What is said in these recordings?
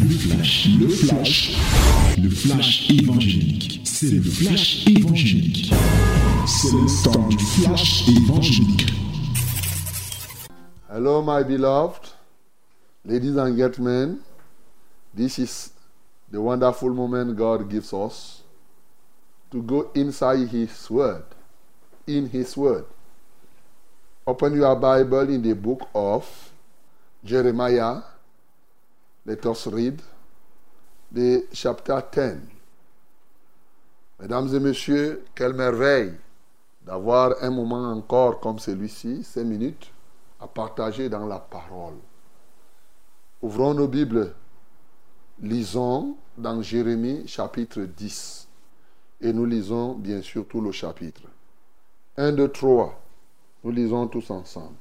Le flash, le flash, le flash évangélique. C'est le flash évangélique. C'est le temps du flash évangélique. Hello, my beloved, ladies and gentlemen. This is the wonderful moment God gives us to go inside His Word. In His Word. Open your Bible in the book of Jeremiah. Let us read the chapter 10. Mesdames et messieurs, quelle merveille d'avoir un moment encore comme celui-ci, cinq minutes, à partager dans la parole. Ouvrons nos Bibles, lisons dans Jérémie chapitre 10 et nous lisons bien sûr tout le chapitre. 1, 2, 3. Nous lisons tous ensemble.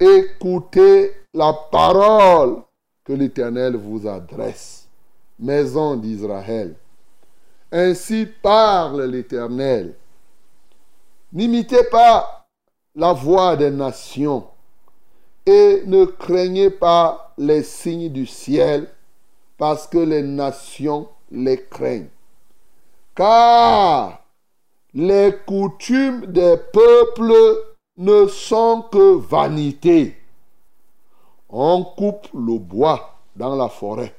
Écoutez la parole l'Éternel vous adresse, maison d'Israël. Ainsi parle l'Éternel. N'imitez pas la voix des nations et ne craignez pas les signes du ciel parce que les nations les craignent. Car les coutumes des peuples ne sont que vanité. On coupe le bois dans la forêt.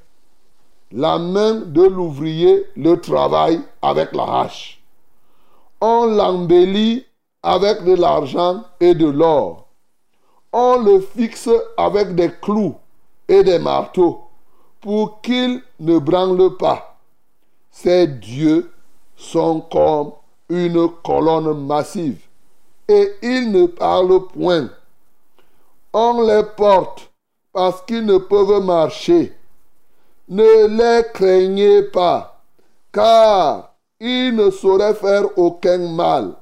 La main de l'ouvrier le travaille avec la hache. On l'embellit avec de l'argent et de l'or. On le fixe avec des clous et des marteaux pour qu'il ne branle pas. Ces dieux sont comme une colonne massive et ils ne parlent point. On les porte parce qu'ils ne peuvent marcher. Ne les craignez pas, car ils ne sauraient faire aucun mal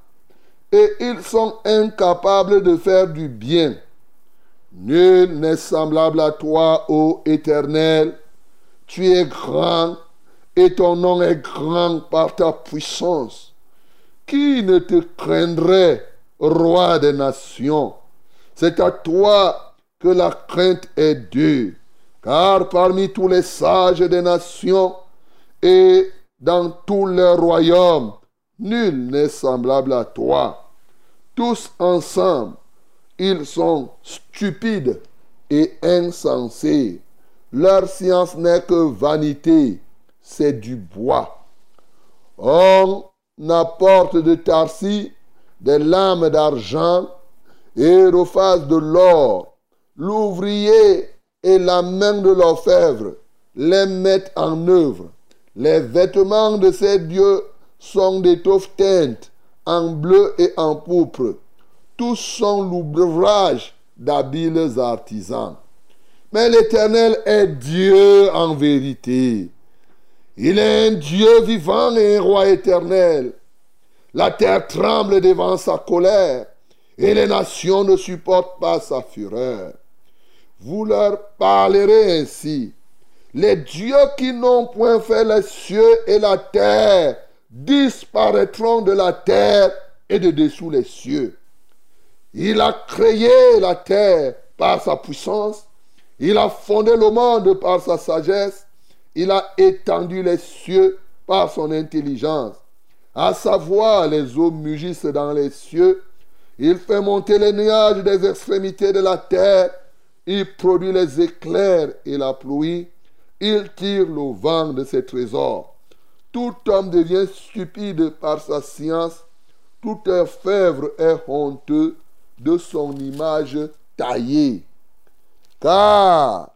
et ils sont incapables de faire du bien. Nul n'est semblable à toi, ô Éternel. Tu es grand et ton nom est grand par ta puissance. Qui ne te craindrait, roi des nations? C'est à toi que la crainte est due, car parmi tous les sages des nations et dans tous leurs royaumes, nul n'est semblable à toi. Tous ensemble, ils sont stupides et insensés. Leur science n'est que vanité, c'est du bois. On apporte de Tarsi des lames d'argent et refasse de l'or. L'ouvrier et la main de l'orfèvre les mettent en œuvre. Les vêtements de ces dieux sont d'étoffe teinte en bleu et en pourpre. Tous sont l'ouvrage d'habiles artisans. Mais l'Éternel est Dieu en vérité. Il est un Dieu vivant et un roi éternel. La terre tremble devant sa colère et les nations ne supportent pas sa fureur. Vous leur parlerez ainsi. Les dieux qui n'ont point fait les cieux et la terre disparaîtront de la terre et de dessous les cieux. Il a créé la terre par sa puissance. Il a fondé le monde par sa sagesse. Il a étendu les cieux par son intelligence. À savoir, les eaux mugissent dans les cieux. Il fait monter les nuages des extrémités de la terre. Il produit les éclairs et la pluie. Il tire le vent de ses trésors. Tout homme devient stupide par sa science. Tout orfèvre est honteux de son image taillée. Car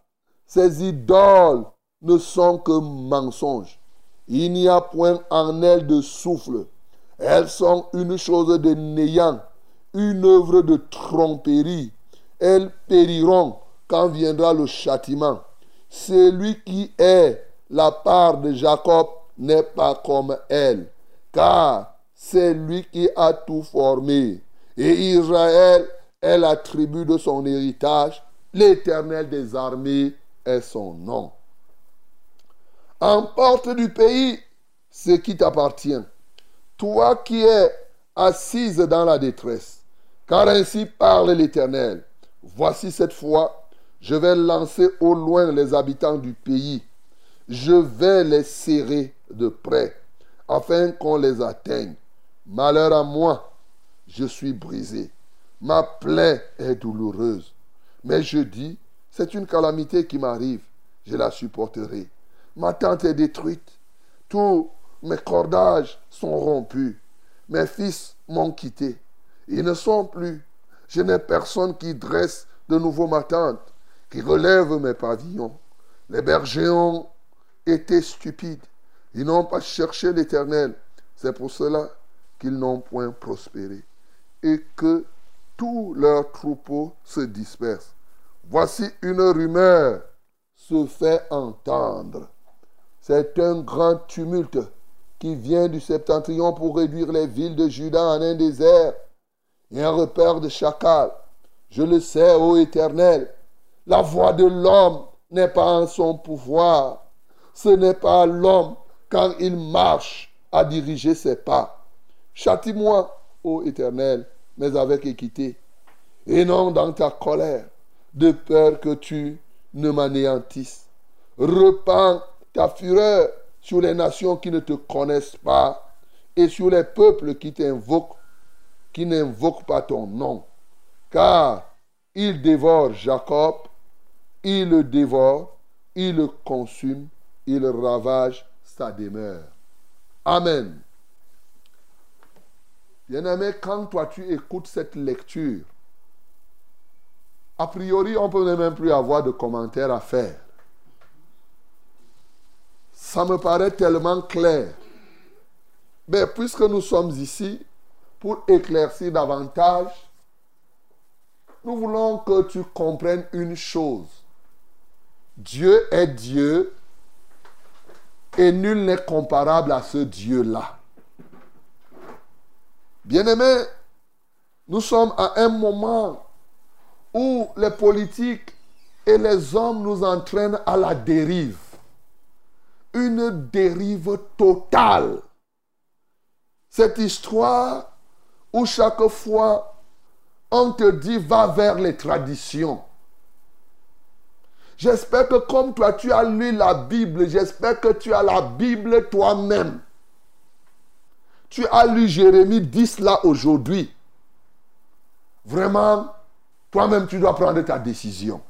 ces idoles ne sont que mensonges. Il n'y a point en elles de souffle. Elles sont une chose de néant, une œuvre de tromperie. Elles périront quand viendra le châtiment. Celui qui est la part de Jacob n'est pas comme elle, car c'est lui qui a tout formé. Et Israël est la tribu de son héritage. L'Éternel des armées est son nom. Emporte du pays ce qui t'appartient. Toi qui es assise dans la détresse. Car ainsi parle l'Éternel. Voici cette fois, Je vais lancer au loin les habitants du pays. Je vais les serrer de près, afin qu'on les atteigne. Malheur à moi, je suis brisé. Ma plaie est douloureuse. Mais je dis, c'est une calamité qui m'arrive. Je la supporterai. Ma tente est détruite. Tous mes cordages sont rompus. Mes fils m'ont quitté. Ils ne sont plus. Je n'ai personne qui dresse de nouveau ma tente, qui relève mes pavillons. Les bergers ont été stupides. Ils n'ont pas cherché l'Éternel. C'est pour cela qu'ils n'ont point prospéré. Et que tous leurs troupeaux se dispersent. Voici une rumeur se fait entendre. C'est un grand tumulte qui vient du septentrion pour réduire les villes de Juda en un désert et un repère de chacal. Je le sais, ô Éternel, la voix de l'homme n'est pas en son pouvoir. Ce n'est pas l'homme quand il marche à diriger ses pas. Châtie-moi, ô Éternel, mais avec équité, et non dans ta colère, de peur que tu ne m'anéantisses. Repends ta fureur sur les nations qui ne te connaissent pas et sur les peuples qui t'invoquent, qui n'invoquent pas ton nom. Car il dévore Jacob, il le dévore, il le consume, il ravage sa demeure. Amen. Bien-aimé, quand toi tu écoutes cette lecture, a priori, on ne peut même plus avoir de commentaires à faire. Ça me paraît tellement clair. Mais puisque nous sommes ici pour éclaircir davantage, nous voulons que tu comprennes une chose. Dieu est Dieu et nul n'est comparable à ce Dieu-là. Bien-aimés, nous sommes à un moment où les politiques et les hommes nous entraînent à la dérive. Une dérive totale. Cette histoire où chaque fois on te dit va vers les traditions. J'espère que comme toi tu as lu la Bible, j'espère que tu as la Bible toi-même. Tu as lu Jérémie 10 là aujourd'hui. Vraiment, toi-même, tu dois prendre ta décision.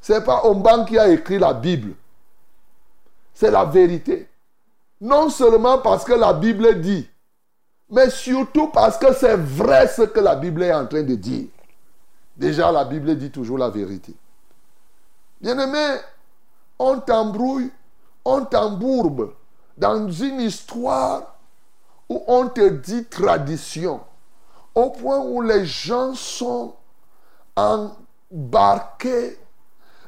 Ce n'est pas Omban qui a écrit la Bible. C'est la vérité. Non seulement parce que la Bible dit, mais surtout parce que c'est vrai ce que la Bible est en train de dire. Déjà, la Bible dit toujours la vérité. Bien-aimé, on t'embrouille, on t'embourbe dans une histoire où on te dit tradition au point où les gens sont embarqués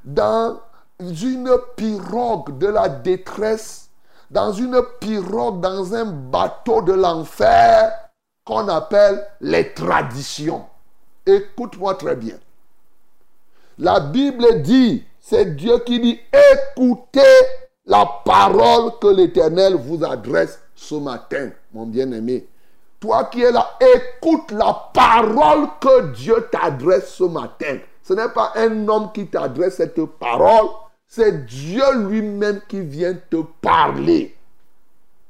dans une pirogue de la détresse, dans une pirogue, dans un bateau de l'enfer qu'on appelle les traditions. Écoute-moi très bien. La Bible dit, c'est Dieu qui dit, écoutez la parole que l'Éternel vous adresse ce matin, mon bien-aimé. Toi qui es là, écoute la parole que Dieu t'adresse ce matin. Ce n'est pas un homme qui t'adresse cette parole, c'est Dieu lui-même qui vient te parler.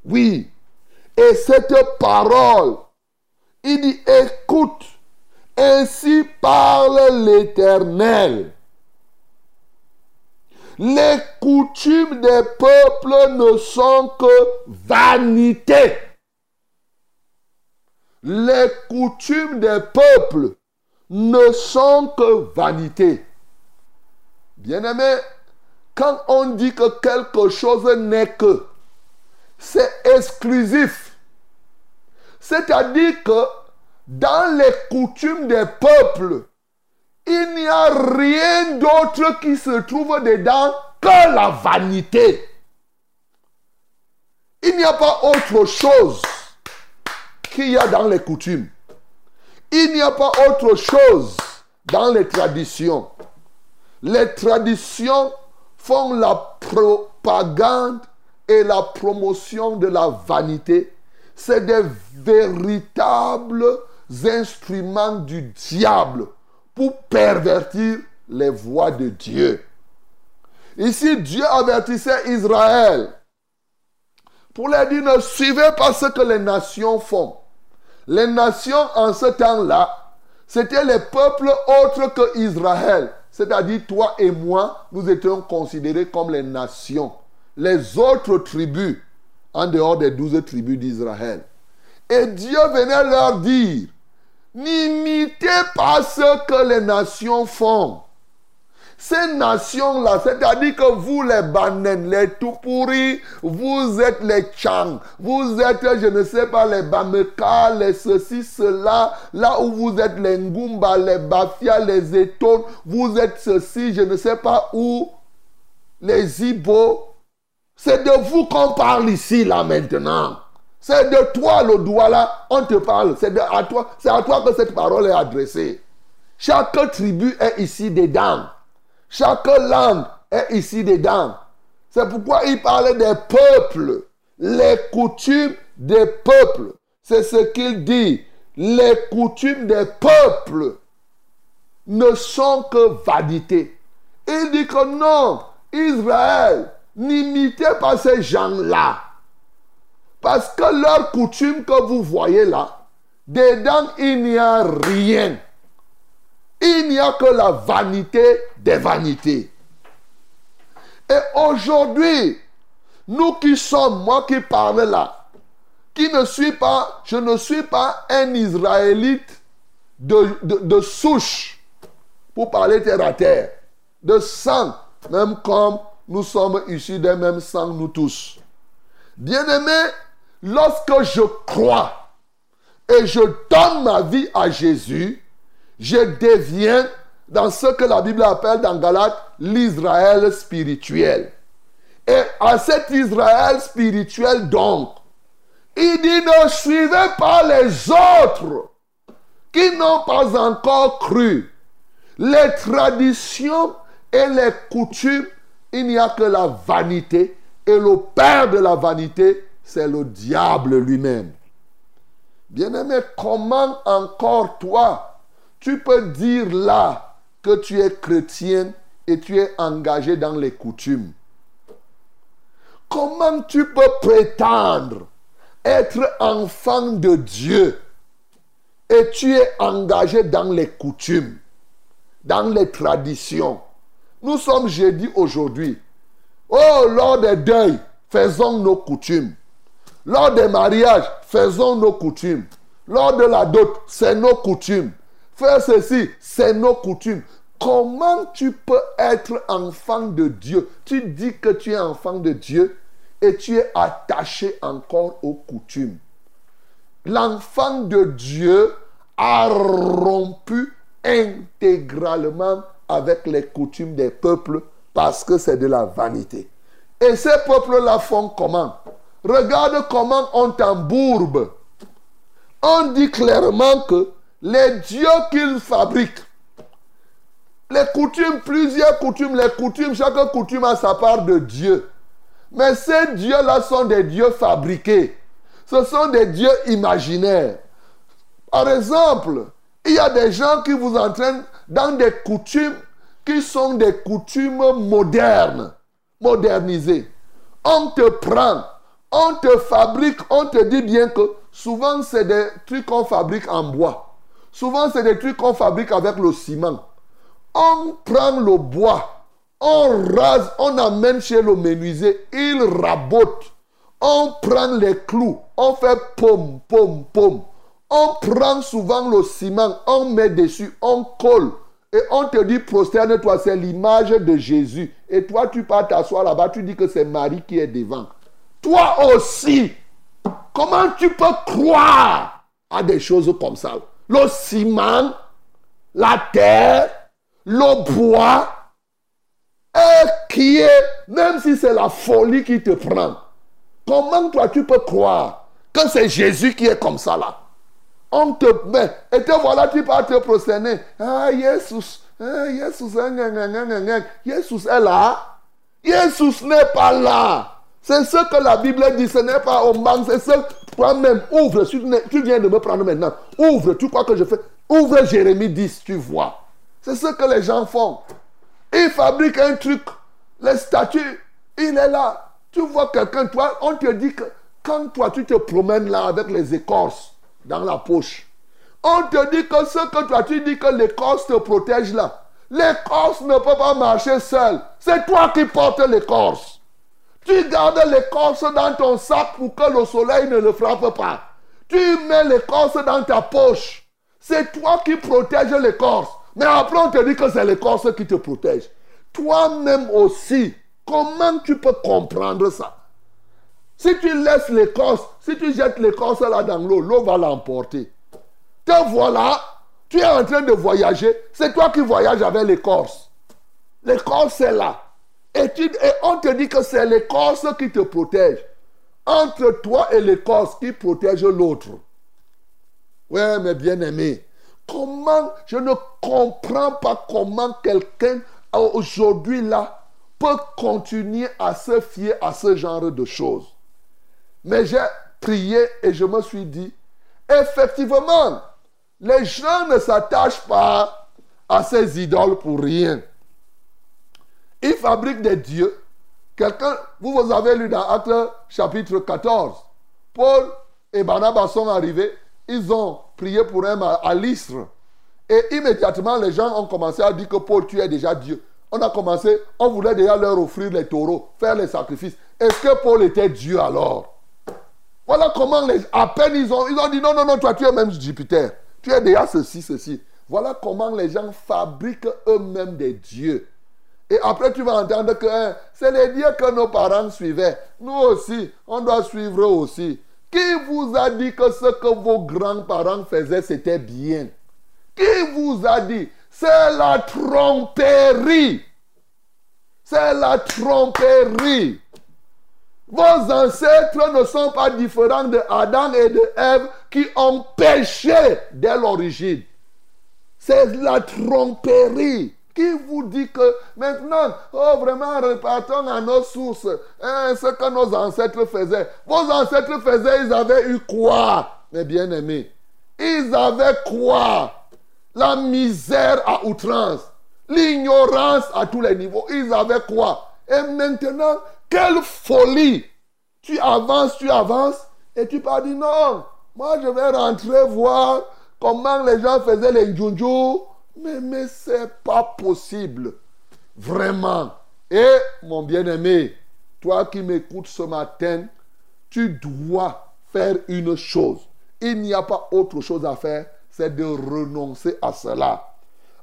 Oui. Et cette parole, il dit, écoute, ainsi parle l'Éternel. Les coutumes des peuples ne sont que vanité les coutumes des peuples ne sont que vanité. Bien-aimé, quand on dit que quelque chose n'est que, c'est exclusif. C'est-à-dire que dans les coutumes des peuples, il n'y a rien d'autre qui se trouve dedans que la vanité. Il n'y a pas autre chose qu'il y a dans les coutumes. Il n'y a pas autre chose dans les traditions. Les traditions font la propagande et la promotion de la vanité. C'est des véritables instruments du diable pour pervertir les voies de Dieu. Ici, Dieu avertissait Israël pour leur dire ne suivez pas ce que les nations font. Les nations en ce temps-là, c'était les peuples autres que Israël. C'est-à-dire toi et moi, nous étions considérés comme les nations. Les autres tribus, en dehors des douze tribus d'Israël. Et Dieu venait leur dire, n'imitez pas ce que les nations font. Ces nations-là, c'est-à-dire que vous les Banen, les tout vous êtes les Chang, vous êtes, je ne sais pas, les Bameka, les ceci, cela, là où vous êtes les Ngumba, les Bafia, les Eton, vous êtes ceci, je ne sais pas où, les Ibo. C'est de vous qu'on parle ici, là, maintenant. C'est de toi, le là, on te parle. C'est à toi, à toi que cette parole est adressée. Chaque tribu est ici dedans. Chaque langue est ici dedans. C'est pourquoi il parlait des peuples, les coutumes des peuples. C'est ce qu'il dit. Les coutumes des peuples ne sont que vanité. Il dit que non, Israël, n'imitez pas ces gens-là. Parce que leurs coutumes que vous voyez là, dedans, il n'y a rien. Il n'y a que la vanité des vanités. Et aujourd'hui, nous qui sommes, moi qui parle là, qui ne suis pas, je ne suis pas un Israélite de, de, souche, pour parler terre à terre, de sang, même comme nous sommes issus d'un même sang, nous tous. Bien-aimé, lorsque je crois et je donne ma vie à Jésus, je deviens dans ce que la Bible appelle dans Galate l'Israël spirituel. Et à cet Israël spirituel donc, il dit ne suivez pas les autres qui n'ont pas encore cru. Les traditions et les coutumes, il n'y a que la vanité. Et le père de la vanité, c'est le diable lui-même. Bien-aimé, comment encore toi, tu peux dire là que tu es chrétien et tu es engagé dans les coutumes. Comment tu peux prétendre être enfant de Dieu et tu es engagé dans les coutumes, dans les traditions? Nous sommes jeudi aujourd'hui. Oh, lors des deuils, faisons nos coutumes. Lors des mariages, faisons nos coutumes. Lors de la dot, c'est nos coutumes. Faire ceci, c'est nos coutumes. Comment tu peux être enfant de Dieu? Tu dis que tu es enfant de Dieu et tu es attaché encore aux coutumes. L'enfant de Dieu a rompu intégralement avec les coutumes des peuples parce que c'est de la vanité. Et ces peuples-là font comment? Regarde comment on t'embourbe. On dit clairement que les dieux qu'ils fabriquent, les coutumes, plusieurs coutumes, les coutumes, chaque coutume a sa part de Dieu. Mais ces dieux-là sont des dieux fabriqués. Ce sont des dieux imaginaires. Par exemple, il y a des gens qui vous entraînent dans des coutumes qui sont des coutumes modernes, modernisées. On te prend, on te fabrique, on te dit bien que souvent c'est des trucs qu'on fabrique en bois. Souvent, c'est des trucs qu'on fabrique avec le ciment. On prend le bois, on rase, on amène chez le menuisier, il rabote. On prend les clous, on fait pomme, pomme, pomme. On prend souvent le ciment, on met dessus, on colle. Et on te dit, prosterne-toi, c'est l'image de Jésus. Et toi, tu pars t'asseoir là-bas, tu dis que c'est Marie qui est devant. Toi aussi, comment tu peux croire à des choses comme ça? Le ciment, la terre, le bois, et qui est, même si c'est la folie qui te prend, comment toi tu peux croire que c'est Jésus qui est comme ça là? On te met, et te voilà, tu vas te prosterner. Ah, Jésus, ah, Jésus, Jésus est là. Jésus n'est pas là. C'est ce que la Bible dit, ce n'est pas au man, c'est ce toi-même, ouvre, tu viens de me prendre maintenant, ouvre, tu crois que je fais, ouvre Jérémie 10, tu vois. C'est ce que les gens font. Il fabrique un truc. Les statues, il est là. Tu vois quelqu'un, toi, on te dit que quand toi tu te promènes là avec les écorces dans la poche, on te dit que ce que toi tu dis que l'écorce te protège là. L'écorce ne peut pas marcher seul. C'est toi qui portes l'écorce. Tu gardes l'écorce dans ton sac pour que le soleil ne le frappe pas. Tu mets l'écorce dans ta poche. C'est toi qui protèges l'écorce. Mais après, on te dit que c'est l'écorce qui te protège. Toi-même aussi, comment tu peux comprendre ça? Si tu laisses l'écorce, si tu jettes l'écorce là dans l'eau, l'eau va l'emporter. Te voilà, tu es en train de voyager. C'est toi qui voyages avec l'écorce. L'écorce est là. Et, on te dit que c'est l'écorce qui te protège. Entre toi et l'écorce qui protège l'autre. Ouais, mes bien-aimés. Comment, je ne comprends pas comment quelqu'un aujourd'hui là peut continuer à se fier à ce genre de choses. Mais j'ai prié et je me suis dit, effectivement, les gens ne s'attachent pas à ces idoles pour rien. Ils fabriquent des dieux. Quelqu'un, vous, vous avez lu dans Acte chapitre 14. Paul et Barnabas sont arrivés. Ils ont prié pour un à l'Istre. Et immédiatement, les gens ont commencé à dire que Paul, tu es déjà Dieu. On a commencé, on voulait déjà leur offrir les taureaux, faire les sacrifices. Est-ce que Paul était Dieu alors? Voilà comment, les, à peine ils ont, ils ont dit non, non, non, toi tu es même Jupiter. Tu es déjà ceci, ceci. Voilà comment les gens fabriquent eux-mêmes des dieux. Et après, tu vas entendre que hein, c'est les dieux que nos parents suivaient. Nous aussi, on doit suivre aussi. Qui vous a dit que ce que vos grands-parents faisaient, c'était bien? Qui vous a dit? C'est la tromperie. C'est la tromperie. Vos ancêtres ne sont pas différents de Adam et de Ève qui ont péché dès l'origine. C'est la tromperie. Qui vous dit que maintenant, oh vraiment, repartons à nos sources, hein, ce que nos ancêtres faisaient. Vos ancêtres faisaient, ils avaient eu quoi, mes bien-aimés? Ils avaient quoi? La misère à outrance, l'ignorance à tous les niveaux. Ils avaient quoi? Et maintenant, quelle folie Tu avances, tu avances, et tu pas dit non. Moi, je vais rentrer voir comment les gens faisaient les njunju mais, mais ce n'est pas possible. Vraiment. Et mon bien-aimé, toi qui m'écoutes ce matin, tu dois faire une chose. Il n'y a pas autre chose à faire, c'est de renoncer à cela.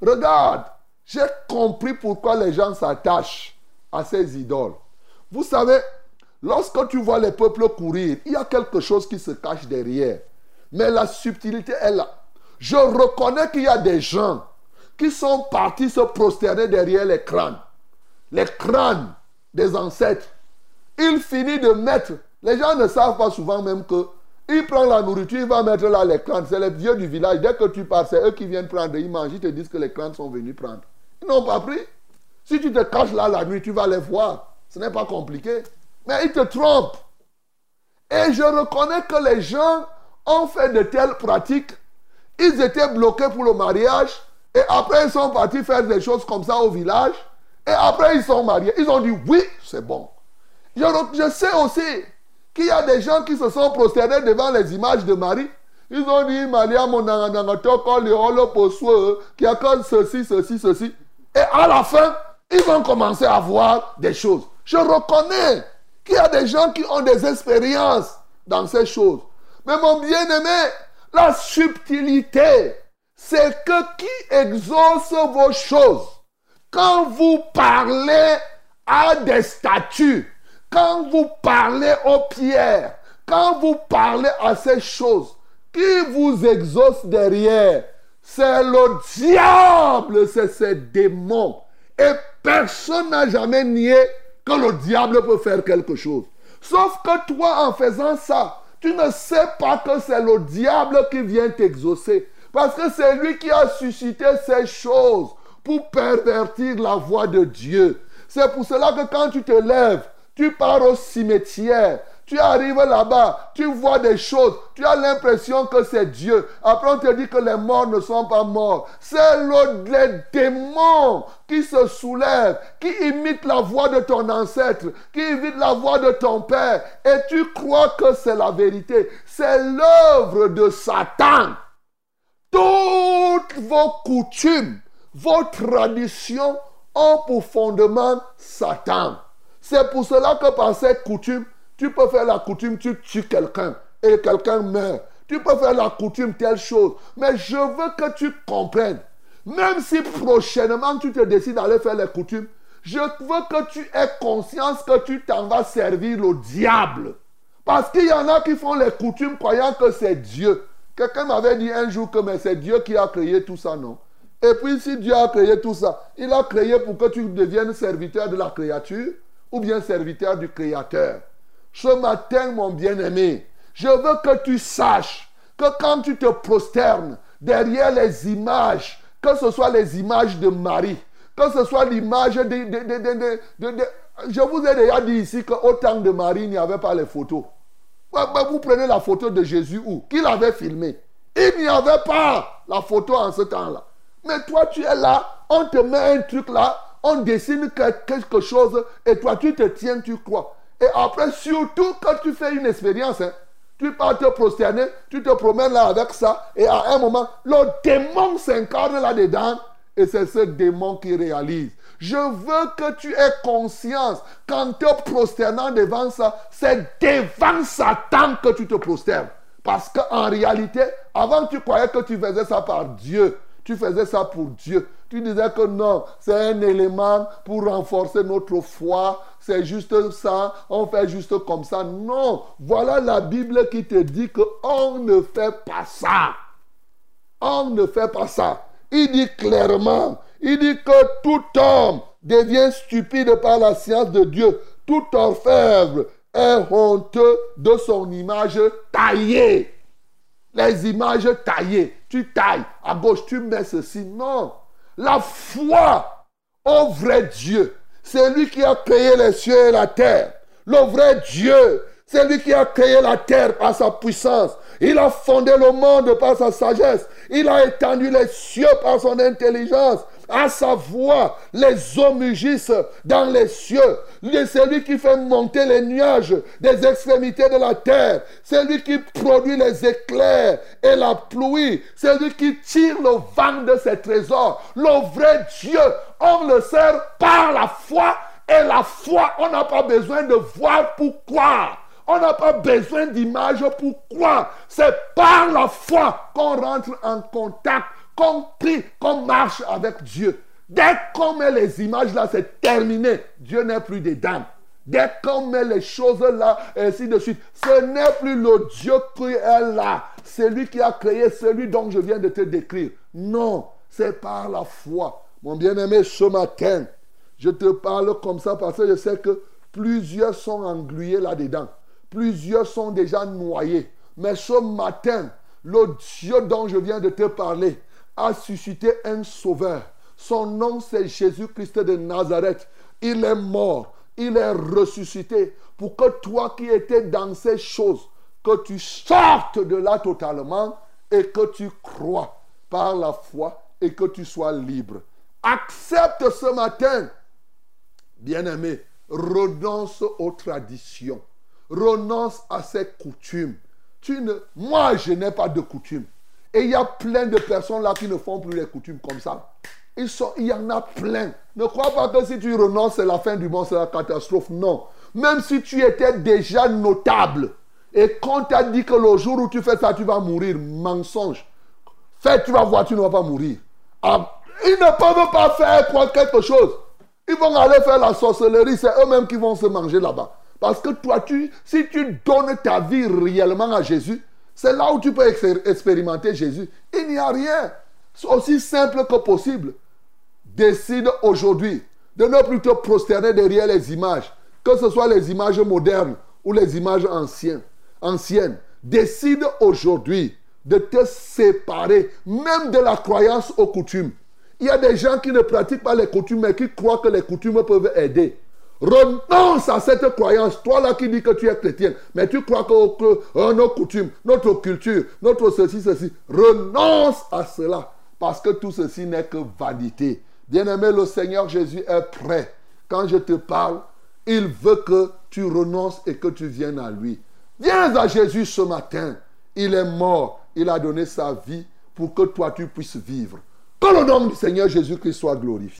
Regarde, j'ai compris pourquoi les gens s'attachent à ces idoles. Vous savez, lorsque tu vois les peuples courir, il y a quelque chose qui se cache derrière. Mais la subtilité est là. Je reconnais qu'il y a des gens qui sont partis se prosterner derrière les crânes. Les crânes des ancêtres. Il finit de mettre. Les gens ne savent pas souvent même que. Il prend la nourriture, il va mettre là les crânes. C'est les vieux du village. Dès que tu pars, c'est eux qui viennent prendre. Ils mangent, ils te disent que les crânes sont venus prendre. Ils n'ont pas pris. Si tu te caches là la nuit, tu vas les voir. Ce n'est pas compliqué. Mais ils te trompent. Et je reconnais que les gens ont fait de telles pratiques. Ils étaient bloqués pour le mariage. Et après, ils sont partis faire des choses comme ça au village. Et après, ils sont mariés. Ils ont dit oui, c'est bon. Je, sais aussi qu'il y a des gens qui se sont prosternés devant les images de Marie. Ils ont dit, Maria, mon qui a comme ceci, ceci, ceci. Et à la fin, ils vont commencer à voir des choses. Je reconnais qu'il y a des gens qui ont des expériences dans ces choses. Mais mon bien-aimé, la subtilité c'est que qui exauce vos choses. Quand vous parlez à des statues, quand vous parlez aux pierres, quand vous parlez à ces choses, qui vous exauce derrière? C'est le diable, c'est ces démons. Et personne n'a jamais nié que le diable peut faire quelque chose. Sauf que toi, en faisant ça, tu ne sais pas que c'est le diable qui vient t'exaucer. Parce que c'est lui qui a suscité ces choses pour pervertir la voix de Dieu. C'est pour cela que quand tu te lèves, tu pars au cimetière, Tu arrives là-bas, tu vois des choses, tu as l'impression que c'est Dieu. Après, on te dit que les morts ne sont pas morts. C'est les démons qui se soulèvent, qui imitent la voix de ton ancêtre, qui imitent la voix de ton père. Et tu crois que c'est la vérité. C'est l'œuvre de Satan. Toutes vos coutumes, vos traditions ont pour fondement Satan. C'est pour cela que par cette coutume, tu peux faire la coutume, tu tues quelqu'un et quelqu'un meurt. Tu peux faire la coutume, telle chose. Mais je veux que tu comprennes. Même si prochainement tu te décides d'aller faire les coutumes, je veux que tu aies conscience que tu t'en vas servir le diable. Parce qu'il y en a qui font les coutumes croyant que c'est Dieu. Quelqu'un m'avait dit un jour que c'est Dieu qui a créé tout ça, non? Et puis si Dieu a créé tout ça, il a créé pour que tu deviennes serviteur de la créature ou bien serviteur du Créateur. Ce matin, mon bien-aimé, je veux que tu saches que quand tu te prosternes derrière les images, que ce soit les images de Marie, que ce soit l'image de, Je vous ai déjà dit ici qu'au temps de Marie, il n'y avait pas les photos. Vous prenez la photo de Jésus où? Qui l'avait filmé? Il n'y avait pas la photo en ce temps-là. Mais toi, tu es là, on te met un truc là, on dessine quelque chose et toi, tu te tiens, tu crois. Et après, surtout quand tu fais une expérience, hein, tu pars te prosterner, tu te promènes là avec ça, et à un moment, le démon s'incarne là-dedans, et c'est ce démon qui réalise. Je veux que tu aies conscience qu'en te prosternant devant ça, c'est devant Satan que tu te prosternes. Parce qu'en réalité, avant tu croyais que tu faisais ça par Dieu. Tu faisais ça pour Dieu. Tu disais que non, c'est un élément pour renforcer notre foi. C'est juste ça. On fait juste comme ça. Non. Voilà la Bible qui te dit qu'on ne fait pas ça. On ne fait pas ça. Il dit clairement, il dit que tout homme devient stupide par la science de Dieu. Tout orfèvre est honteux de son image taillée. Les images taillées. Tu tailles. À gauche, tu mets ceci. Non. La foi au vrai Dieu. C'est lui qui a créé les cieux et la terre. Le vrai Dieu. C'est lui qui a créé la terre par sa puissance. Il a fondé le monde par sa sagesse. Il a étendu les cieux par son intelligence. À sa voix, les eaux mugissent dans les cieux. C'est lui qui fait monter les nuages des extrémités de la terre. C'est lui qui produit les éclairs et la pluie. C'est lui qui tire le vent de ses trésors. Le vrai Dieu, on le sert par la foi. Et la foi, on n'a pas besoin de voir pour croire. On n'a pas besoin d'image pour croire. C'est par la foi qu'on rentre en contact qu'on prie, qu'on marche avec Dieu. Dès qu'on met les images là, c'est terminé. Dieu n'est plus dedans. Dès qu'on met les choses là, ainsi de suite, ce n'est plus le Dieu qui est là. C'est lui qui a créé celui dont je viens de te décrire. Non, c'est par la foi. Mon bien-aimé, ce matin, je te parle comme ça parce que je sais que plusieurs sont englués là-dedans. Plusieurs sont déjà noyés. Mais ce matin, le Dieu dont je viens de te parler, a suscité un sauveur. Son nom, c'est Jésus-Christ de Nazareth. Il est mort. Il est ressuscité pour que toi qui étais dans ces choses, que tu sortes de là totalement et que tu crois par la foi et que tu sois libre. Accepte ce matin, bien-aimé, renonce aux traditions, renonce à ces coutumes. Tu ne, moi, je n'ai pas de coutumes. Et il y a plein de personnes là qui ne font plus les coutumes comme ça. Il y en a plein. Ne crois pas que si tu renonces, c'est la fin du monde, c'est la catastrophe. Non. Même si tu étais déjà notable et qu'on t'a dit que le jour où tu fais ça, tu vas mourir, mensonge. Fais, tu vas voir, tu ne vas pas mourir. Ah, ils ne peuvent pas faire quoi, quelque chose. Ils vont aller faire la sorcellerie, c'est eux-mêmes qui vont se manger là-bas. Parce que toi, tu, si tu donnes ta vie réellement à Jésus, c'est là où tu peux expérimenter Jésus. Il n'y a rien. C'est aussi simple que possible. Décide aujourd'hui de ne plus te prosterner derrière les images, que ce soit les images modernes ou les images anciennes. anciennes. Décide aujourd'hui de te séparer même de la croyance aux coutumes. Il y a des gens qui ne pratiquent pas les coutumes mais qui croient que les coutumes peuvent aider. Renonce à cette croyance. Toi là qui dis que tu es chrétien, mais tu crois que, nos coutumes, notre culture, notre ceci, ceci, renonce à cela. Parce que tout ceci n'est que vanité. Bien-aimé, le Seigneur Jésus est prêt. Quand je te parle, il veut que tu renonces et que tu viennes à lui. Viens à Jésus ce matin. Il est mort. Il a donné sa vie pour que toi tu puisses vivre. Que le nom du Seigneur Jésus-Christ soit glorifié.